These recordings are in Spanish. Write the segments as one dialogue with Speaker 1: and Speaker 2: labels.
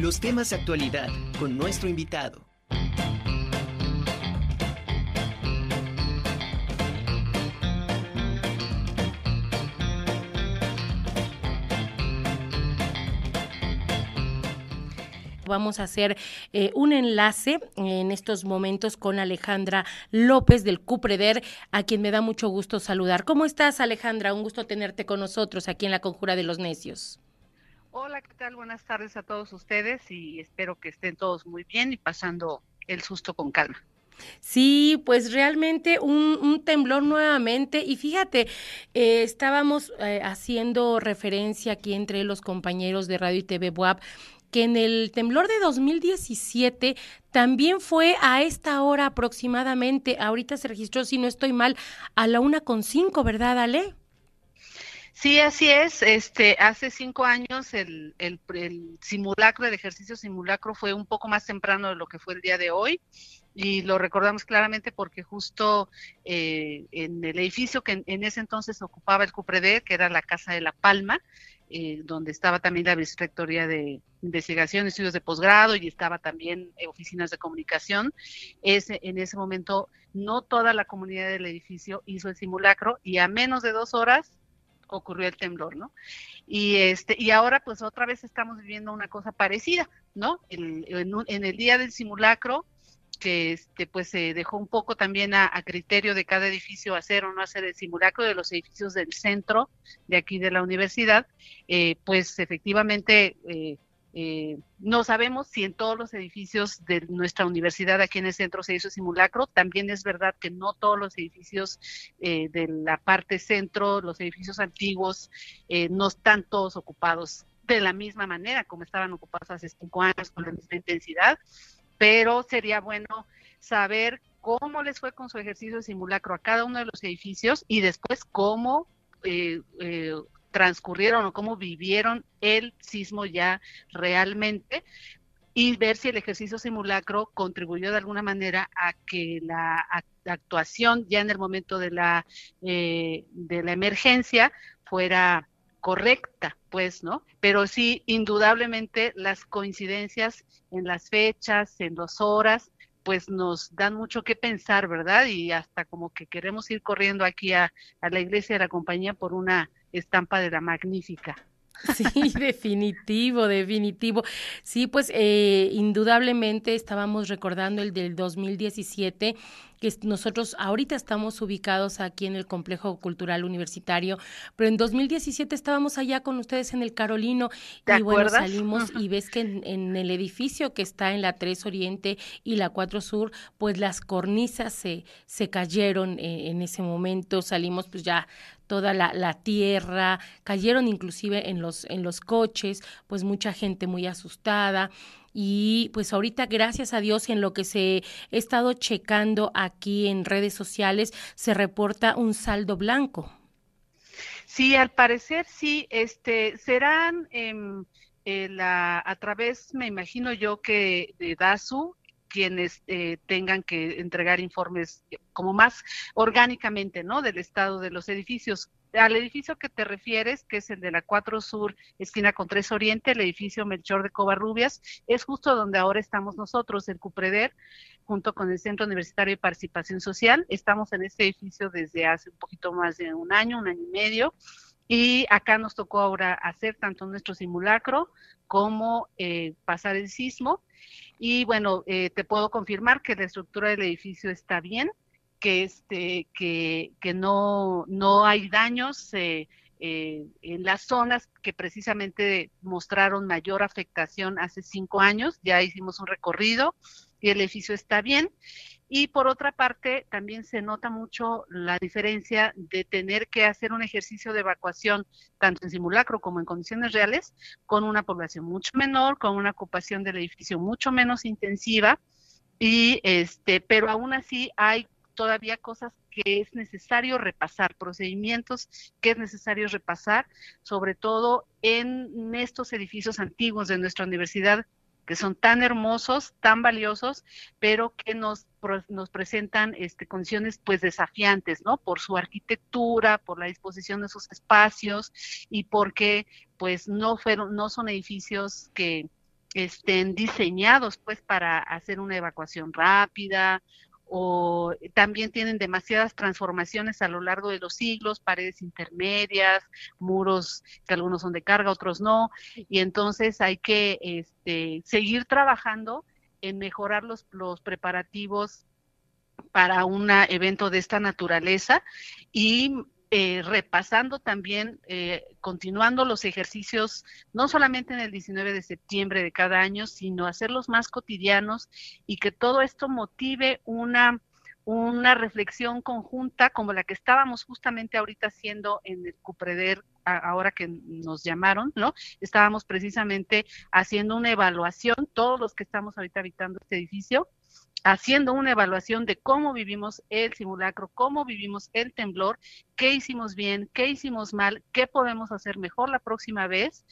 Speaker 1: Los temas de actualidad con nuestro invitado.
Speaker 2: Vamos a hacer eh, un enlace en estos momentos con Alejandra López del Cupreder, a quien me da mucho gusto saludar. ¿Cómo estás, Alejandra? Un gusto tenerte con nosotros aquí en la Conjura de los Necios.
Speaker 3: Hola, ¿qué tal? Buenas tardes a todos ustedes y espero que estén todos muy bien y pasando el susto con calma.
Speaker 2: Sí, pues realmente un, temblor nuevamente y fíjate, eh, estábamos eh, haciendo referencia aquí entre los compañeros de Radio y TV Buap que en el temblor de 2017 también fue a esta hora aproximadamente, ahorita se registró, si no estoy mal, a la una con cinco, ¿verdad, Ale?
Speaker 3: Sí, así es. Este, hace cinco años el, el, el, simulacro, el ejercicio simulacro fue un poco más temprano de lo que fue el día de hoy y lo recordamos claramente porque justo eh, en el edificio que en, ese entonces ocupaba el CUPRED, que era la Casa de la Palma, eh, donde estaba también la Vicerrectoría de Investigación, Estudios de Posgrado y estaba también eh, oficinas de comunicación. Ese, en ese momento no toda la comunidad del edificio hizo el simulacro y a menos de dos horas ocurrió el temblor, ¿no? Y este y ahora pues otra vez estamos viviendo una cosa parecida, ¿no? en, en, el día del simulacro que este pues se dejó un poco también a, criterio de cada edificio hacer o no hacer el simulacro de los edificios del centro de aquí de la universidad, eh, pues efectivamente eh, eh, no sabemos si en todos los edificios de nuestra universidad aquí en el centro se hizo simulacro. También es verdad que no todos los edificios de la parte centro, los edificios antiguos, no están todos ocupados de la misma manera como estaban ocupados hace cinco años con la misma intensidad pero sería bueno saber cómo les fue con su ejercicio de simulacro a cada uno de los edificios y después cómo eh, eh, transcurrieron o cómo vivieron el sismo ya realmente y ver si el ejercicio simulacro contribuyó de alguna manera a que la actuación ya en el momento de la eh, de la emergencia fuera correcta, pues, ¿no? Pero sí, indudablemente las coincidencias en las fechas, en las horas, pues nos dan mucho que pensar, ¿verdad? Y hasta como que queremos ir corriendo aquí a, a la iglesia de la compañía por una estampa de la magnífica.
Speaker 2: Sí, definitivo, definitivo. Sí, pues eh, indudablemente estábamos recordando el del 2017 que nosotros ahorita estamos ubicados aquí en el Complejo Cultural Universitario, pero en 2017 estábamos allá con ustedes en el Carolino y bueno, salimos y ves que en, el edificio que está en la 3 Oriente y la 4 Sur, pues las cornisas se, se cayeron eh, en ese momento, salimos pues ya toda la, la, tierra, cayeron inclusive en los, en los coches, pues mucha gente muy asustada. Y pues ahorita, gracias a Dios, en lo que se he estado checando aquí en redes sociales, se reporta un saldo blanco.
Speaker 3: Sí, al parecer sí, este, serán eh, la, a través, me imagino yo que de DASU, quienes eh, tengan que entregar informes como más orgánicamente, ¿no? Del estado de los edificios. Al edificio que te refieres, que es el de la 4 Sur, esquina con 3 Oriente, el edificio Melchor de Covarrubias, es justo donde ahora estamos nosotros, el Cupreder, junto con el Centro Universitario de Participación Social. Estamos en este edificio desde hace un poquito más de un año, un año y medio. Y acá nos tocó ahora hacer tanto nuestro simulacro como eh, pasar el sismo. Y bueno, eh, te puedo confirmar que la estructura del edificio está bien, que este, que, que no, no hay daños eh, eh, en las zonas que precisamente mostraron mayor afectación hace cinco años. Ya hicimos un recorrido y el edificio está bien. Y por otra parte, también se nota mucho la diferencia de tener que hacer un ejercicio de evacuación, tanto en simulacro como en condiciones reales, con una población mucho menor, con una ocupación del edificio mucho menos intensiva, y este, pero aún así hay todavía cosas que es necesario repasar, procedimientos que es necesario repasar, sobre todo en estos edificios antiguos de nuestra universidad que son tan hermosos, tan valiosos, pero que nos, nos presentan este, condiciones pues desafiantes, ¿no? Por su arquitectura, por la disposición de sus espacios y porque pues no fueron, no son edificios que estén diseñados pues para hacer una evacuación rápida o también tienen demasiadas transformaciones a lo largo de los siglos, paredes intermedias, muros que algunos son de carga, otros no, y entonces hay que este, seguir trabajando en mejorar los, los preparativos para un evento de esta naturaleza y eh, repasando también, eh, continuando los ejercicios, no solamente en el 19 de septiembre de cada año, sino hacerlos más cotidianos y que todo esto motive una, una reflexión conjunta como la que estábamos justamente ahorita haciendo en el Cupreder ahora que nos llamaron, ¿no? Estábamos precisamente haciendo una evaluación, todos los que estamos ahorita habitando este edificio, haciendo una evaluación de cómo vivimos el simulacro, cómo vivimos el temblor, qué hicimos bien, qué hicimos mal, qué podemos hacer mejor la próxima vez.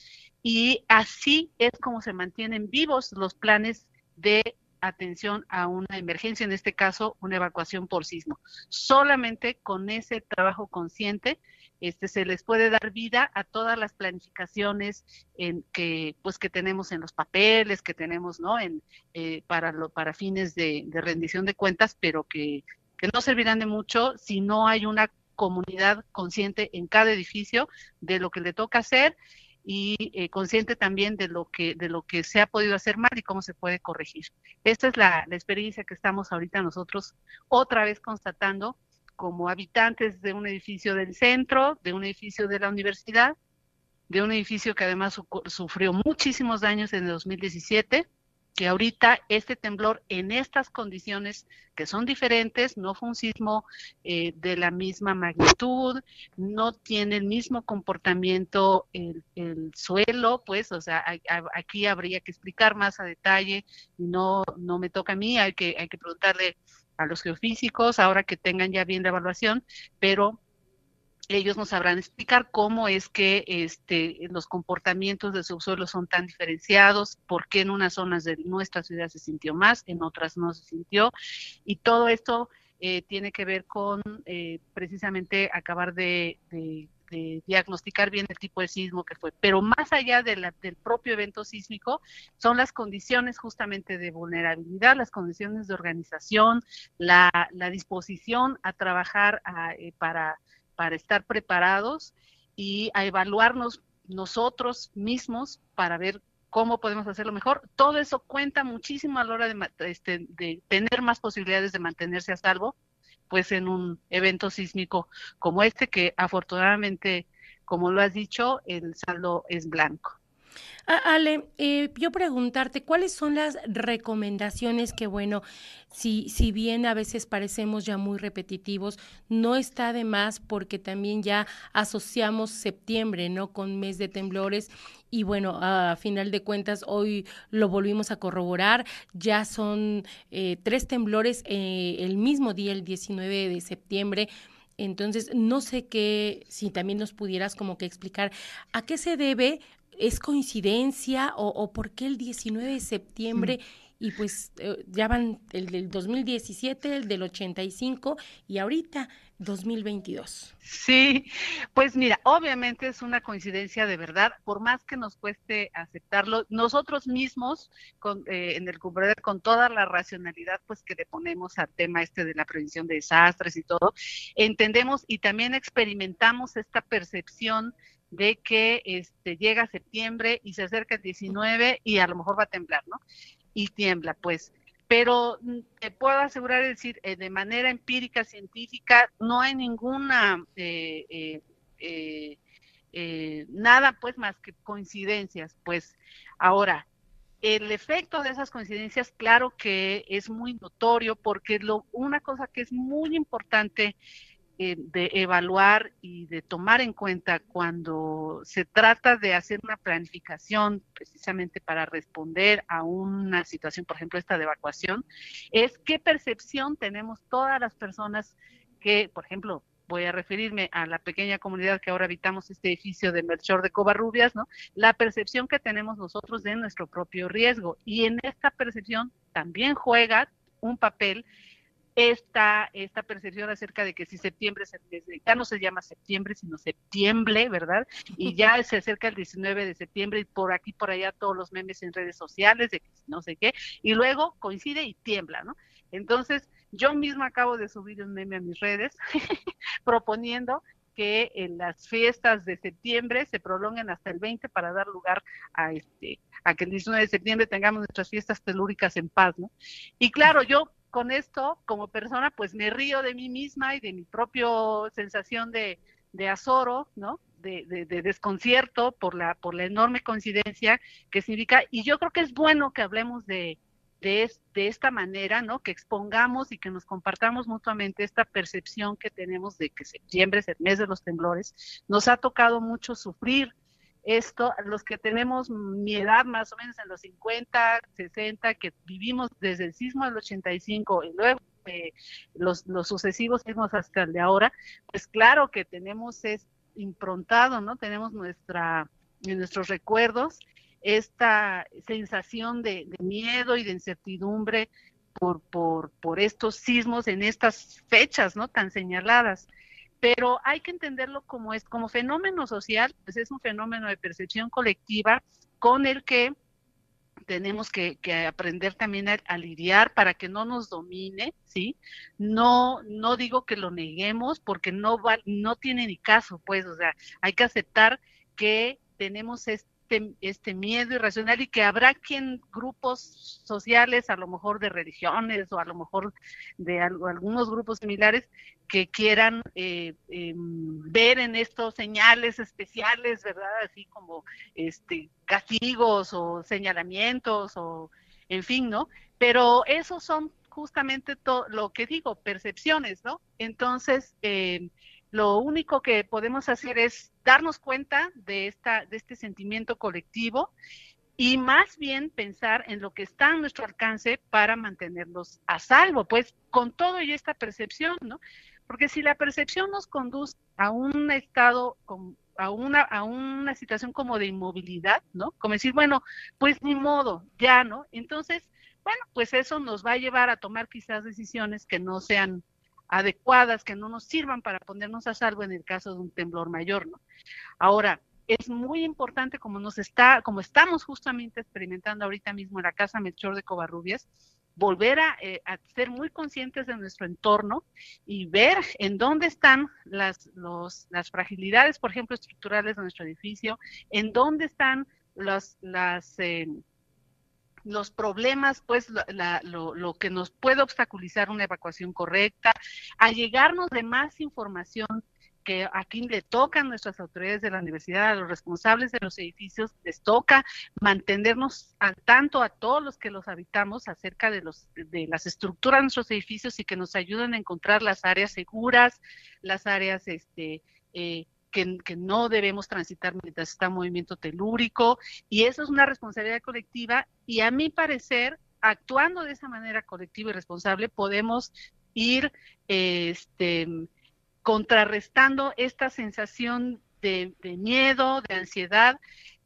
Speaker 3: Y así es como se mantienen vivos los planes de atención a una emergencia, en este caso una evacuación por sismo. Solamente con ese trabajo consciente este, se les puede dar vida a todas las planificaciones en que, pues, que tenemos en los papeles, que tenemos ¿no? en, eh, para, lo, para fines de, rendición de cuentas, pero que, que no servirán de mucho si no hay una comunidad consciente en cada edificio de lo que le toca hacer y eh, consciente también de lo que de lo que se ha podido hacer mal y cómo se puede corregir. Esta es la, la experiencia que estamos ahorita nosotros otra vez constatando como habitantes de un edificio del centro, de un edificio de la universidad, de un edificio que además sufrió muchísimos daños en el 2017, que ahorita este temblor en estas condiciones que son diferentes, no fue un sismo eh, de la misma magnitud, no tiene el mismo comportamiento el, el suelo, pues, o sea, aquí habría que explicar más a detalle no, no me toca a mí, hay que, hay que preguntarle a los geofísicos, ahora que tengan ya bien la evaluación, pero ellos nos sabrán explicar cómo es que este, los comportamientos del subsuelo son tan diferenciados, por qué en unas zonas de nuestra ciudad se sintió más, en otras no se sintió, y todo esto eh, tiene que ver con eh, precisamente acabar de, diagnosticar bien el tipo de sismo que fue. Pero más allá del propio evento sísmico, son las condiciones justamente de vulnerabilidad, las condiciones de organización, la, disposición a trabajar eh, para, para estar preparados y a evaluarnos nosotros mismos para ver cómo podemos hacerlo mejor. Todo eso cuenta muchísimo a la hora de, este, de tener más posibilidades de mantenerse a salvo pues en un evento sísmico como este que afortunadamente, como lo has dicho, el saldo es blanco.
Speaker 2: Ale, eh, yo preguntarte, ¿cuáles son las recomendaciones que, bueno, si, si bien a veces parecemos ya muy repetitivos, no está de más porque también ya asociamos septiembre, ¿no? Con mes de temblores y bueno, a final de cuentas hoy lo volvimos a corroborar, ya son eh, tres temblores eh, el mismo día, el 19 de septiembre. Entonces, no sé qué, si también nos pudieras como que explicar a qué se debe ¿Es coincidencia o, por qué el 19 de septiembre? Y pues eh, ya van el del 2017, el del 85 y ahorita 2022.
Speaker 3: Sí, pues mira, obviamente es una coincidencia de verdad, por más que nos cueste aceptarlo, nosotros mismos con, eh, en el Cumbreder con toda la racionalidad pues que le ponemos al tema este de la prevención de desastres y todo, entendemos y también experimentamos esta percepción de que este, llega septiembre y se acerca el 19 y a lo mejor va a temblar, ¿no? Y tiembla, pues. Pero mm, te puedo asegurar, decir, eh, de manera empírica, científica, no hay ninguna, eh, eh, nada pues más que coincidencias, pues. Ahora, el efecto de esas coincidencias, claro que es muy notorio, porque lo, una cosa que es muy importante eh, de evaluar y de tomar en cuenta cuando se trata de hacer una planificación precisamente para responder a una situación, por ejemplo, esta de evacuación, es qué percepción tenemos todas las personas que, por ejemplo, voy a referirme a la pequeña comunidad que ahora habitamos este edificio de Melchor de Covarrubias, ¿no? La percepción que tenemos nosotros de nuestro propio riesgo. Y en esta percepción también juega un papel esta, esta percepción acerca de que si septiembre ya no se llama septiembre, sino septiembre, ¿verdad? Y ya se acerca el 19 de septiembre y por aquí, por allá todos los memes en redes sociales de que no sé qué, y luego coincide y tiembla, ¿no? Entonces, yo misma acabo de subir un meme a mis redes proponiendo que en las fiestas de septiembre se prolonguen hasta el 20 para dar lugar a este a que el 19 de septiembre tengamos nuestras fiestas telúricas en paz, ¿no? Y claro, yo con esto, como persona, pues me río de mí misma y de mi propia sensación de, de azoro, ¿no? De, de, desconcierto por la, por la enorme coincidencia que significa, y yo creo que es bueno que hablemos de, de, de, esta manera, ¿no? Que expongamos y que nos compartamos mutuamente esta percepción que tenemos de que septiembre es el mes de los temblores. Nos ha tocado mucho sufrir esto, los que tenemos mi edad más o menos en los 50, 60, que vivimos desde el sismo del 85 y luego eh, los, los sucesivos sismos hasta el de ahora, pues claro que tenemos es improntado, ¿no? Tenemos nuestra, nuestros recuerdos esta sensación de, de miedo y de incertidumbre por, por, por estos sismos en estas fechas, ¿no? Tan señaladas pero hay que entenderlo como es, como fenómeno social, pues es un fenómeno de percepción colectiva con el que tenemos que, aprender también a, lidiar para que no nos domine, ¿sí? No, no digo que lo neguemos porque no va, no tiene ni caso, pues, o sea, hay que aceptar que tenemos este este, este, miedo irracional y que habrá quien grupos sociales, a lo mejor de religiones o a lo mejor de algunos grupos similares, que quieran eh, em, ver en estos señales especiales, ¿verdad? Así como este castigos o señalamientos o en fin, ¿no? Pero esos son justamente todo lo que digo, percepciones, ¿no? Entonces, eh, lo único que podemos hacer es darnos cuenta de, esta, de este sentimiento colectivo y más bien pensar en lo que está a nuestro alcance para mantenerlos a salvo, pues con todo y esta percepción, ¿no? Porque si la percepción nos conduce a un estado, a una, a una situación como de inmovilidad, ¿no? Como decir, bueno, pues ni modo, ya, ¿no? Entonces, bueno, pues eso nos va a llevar a tomar quizás decisiones que no sean adecuadas que no nos sirvan para ponernos a salvo en el caso de un temblor mayor, ¿no? Ahora, es muy importante como nos está, como estamos justamente experimentando ahorita mismo en la Casa Melchor de Covarrubias, volver a, eh, ser muy conscientes de nuestro entorno y ver en dónde están las, los, las fragilidades, por ejemplo, estructurales de nuestro edificio, en dónde están las, las eh, los problemas, pues lo, lo, que nos puede obstaculizar una evacuación correcta, a llegarnos de más información que aquí le toca a nuestras autoridades de la universidad, a los responsables de los edificios, les toca mantenernos al tanto a todos los que los habitamos acerca de, los, de las estructuras de nuestros edificios y que nos ayuden a encontrar las áreas seguras, las áreas este, eh, que, no debemos transitar mientras está en movimiento telúrico y eso es una responsabilidad colectiva y a mi parecer, actuando de esa manera colectiva y responsable, podemos ir este, contrarrestando esta sensación de miedo, de ansiedad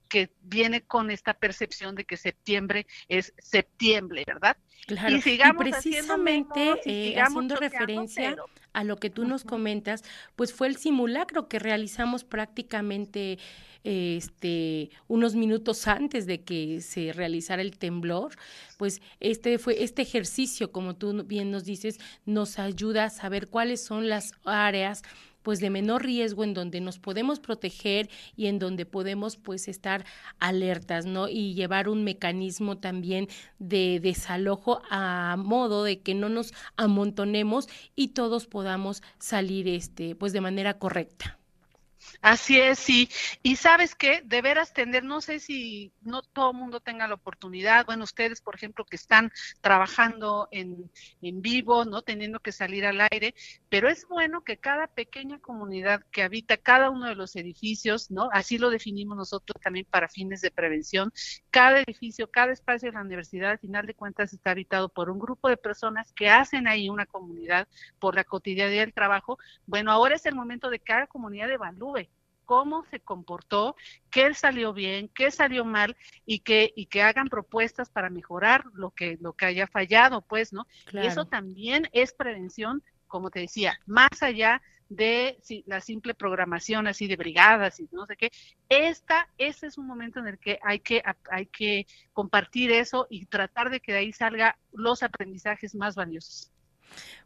Speaker 3: que viene con esta percepción de que septiembre es septiembre, ¿verdad?
Speaker 2: Claro, y, sigamos precisamente eh, haciendo referencia a lo que tú nos comentas, pues fue el simulacro que realizamos prácticamente este unos minutos antes de que se realizara el temblor, pues este fue este ejercicio, como tú bien nos dices, nos ayuda a saber cuáles son las áreas pues de menor riesgo en donde nos podemos proteger y en donde podemos pues estar alertas, ¿no? Y llevar un mecanismo también de desalojo a modo de que no nos amontonemos y todos podamos salir este pues de manera correcta.
Speaker 3: Así es, sí. Y sabes qué, de veras tener, no sé si no todo el mundo tenga la oportunidad, bueno, ustedes, por ejemplo, que están trabajando en, en vivo, ¿no? Teniendo que salir al aire, pero es bueno que cada pequeña comunidad que habita cada uno de los edificios, ¿no? Así lo definimos nosotros también para fines de prevención, cada edificio, cada espacio de la universidad, al final de cuentas, está habitado por un grupo de personas que hacen ahí una comunidad por la cotidianidad del trabajo. Bueno, ahora es el momento de que cada comunidad evalúe cómo se comportó, qué salió bien, qué salió mal y que y que hagan propuestas para mejorar lo que lo que haya fallado, pues, ¿no? Y eso también es prevención, como te decía, más allá de la simple programación así de brigadas y no sé qué. Esta, ese es un momento en el que hay que, hay que compartir eso y tratar de que de ahí salga los aprendizajes más valiosos.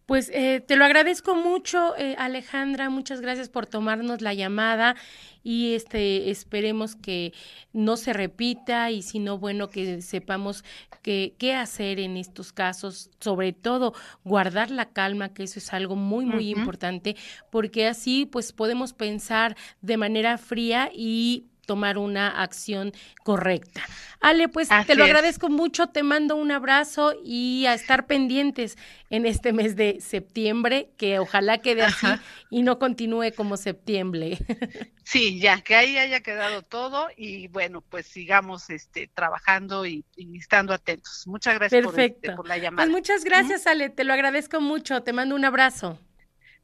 Speaker 2: Pues eh, te lo agradezco mucho, eh, Alejandra. Muchas gracias por tomarnos la llamada y este esperemos que no se repita y si no, bueno, que sepamos que, qué hacer en estos casos, sobre todo guardar la calma, que eso es algo muy, muy importante, porque así pues podemos pensar de manera fría y tomar una acción correcta. Ale, pues te lo agradezco mucho, te mando un abrazo y a estar pendientes en este mes de septiembre, que ojalá quede así y no continúe como septiembre.
Speaker 3: Sí, ya, que ahí haya quedado todo y bueno, pues sigamos este, trabajando y, estando atentos. Muchas gracias por, este, la pues llamada.
Speaker 2: Pues muchas gracias, Ale, te lo agradezco mucho, te mando un abrazo.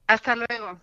Speaker 3: Hasta luego.